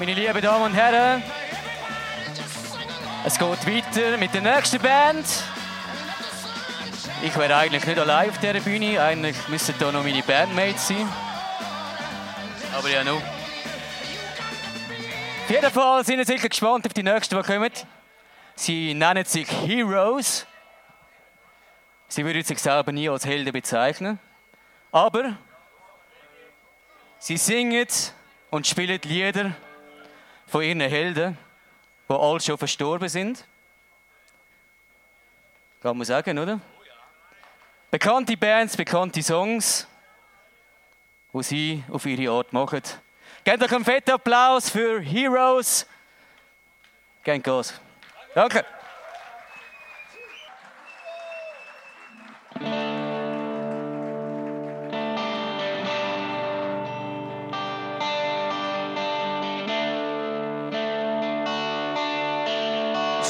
meine lieben Damen und Herren. Es geht weiter mit der nächsten Band. Ich wäre eigentlich nicht allein auf dieser Bühne. Eigentlich müssten da noch meine Bandmates sein. Aber ja, noch. Auf jeden Fall sind wir sicher gespannt auf die nächsten, die kommen. Sie nennen sich Heroes. Sie würden sich selber nie als Helden bezeichnen. Aber sie singen und spielen Lieder von ihren Helden, die alle schon verstorben sind. Kann man sagen, oder? Bekannte Bands, bekannte Songs, die sie auf ihre Art machen. Gebt euch einen fetten Applaus für Heroes. Gebt Gas. Danke.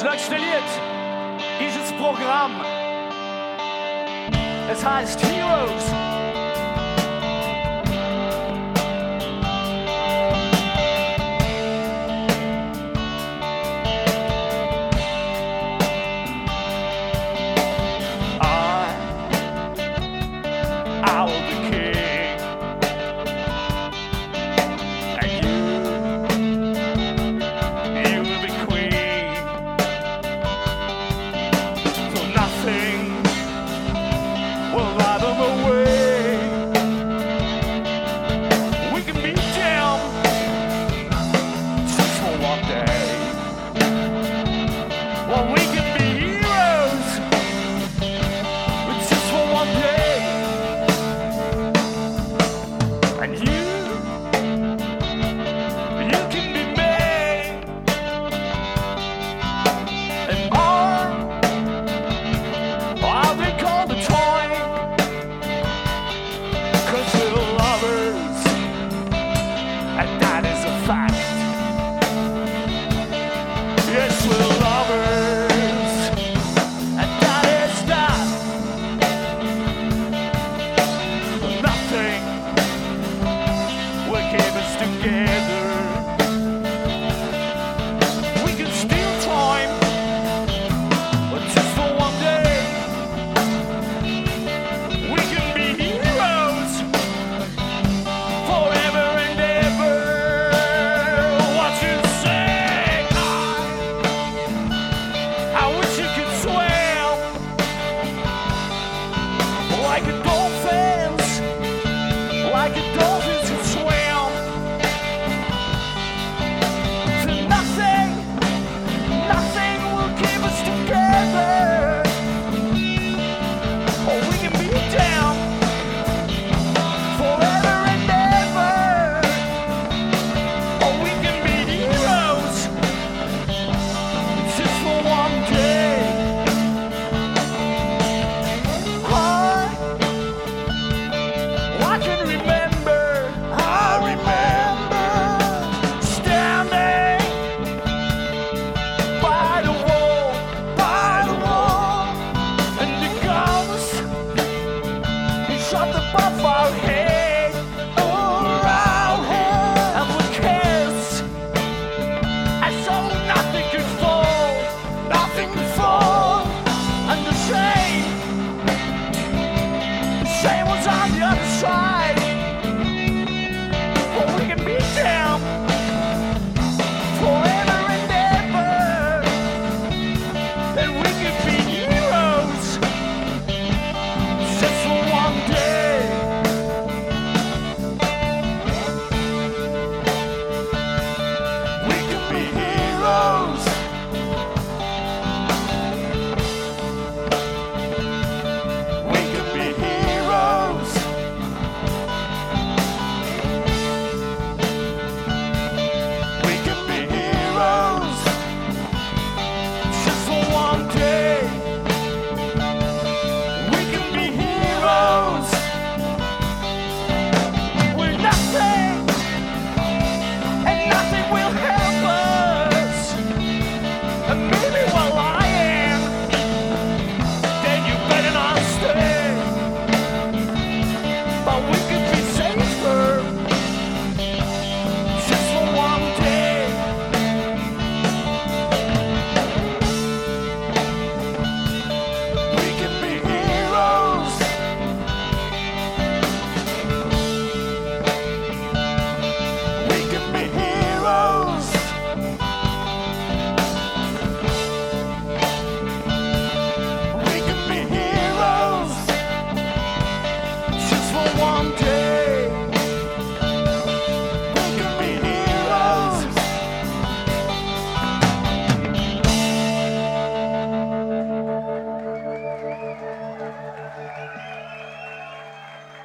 Das nächste Lied, dieses Programm. Es heißt Heroes.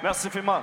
Merci fillement.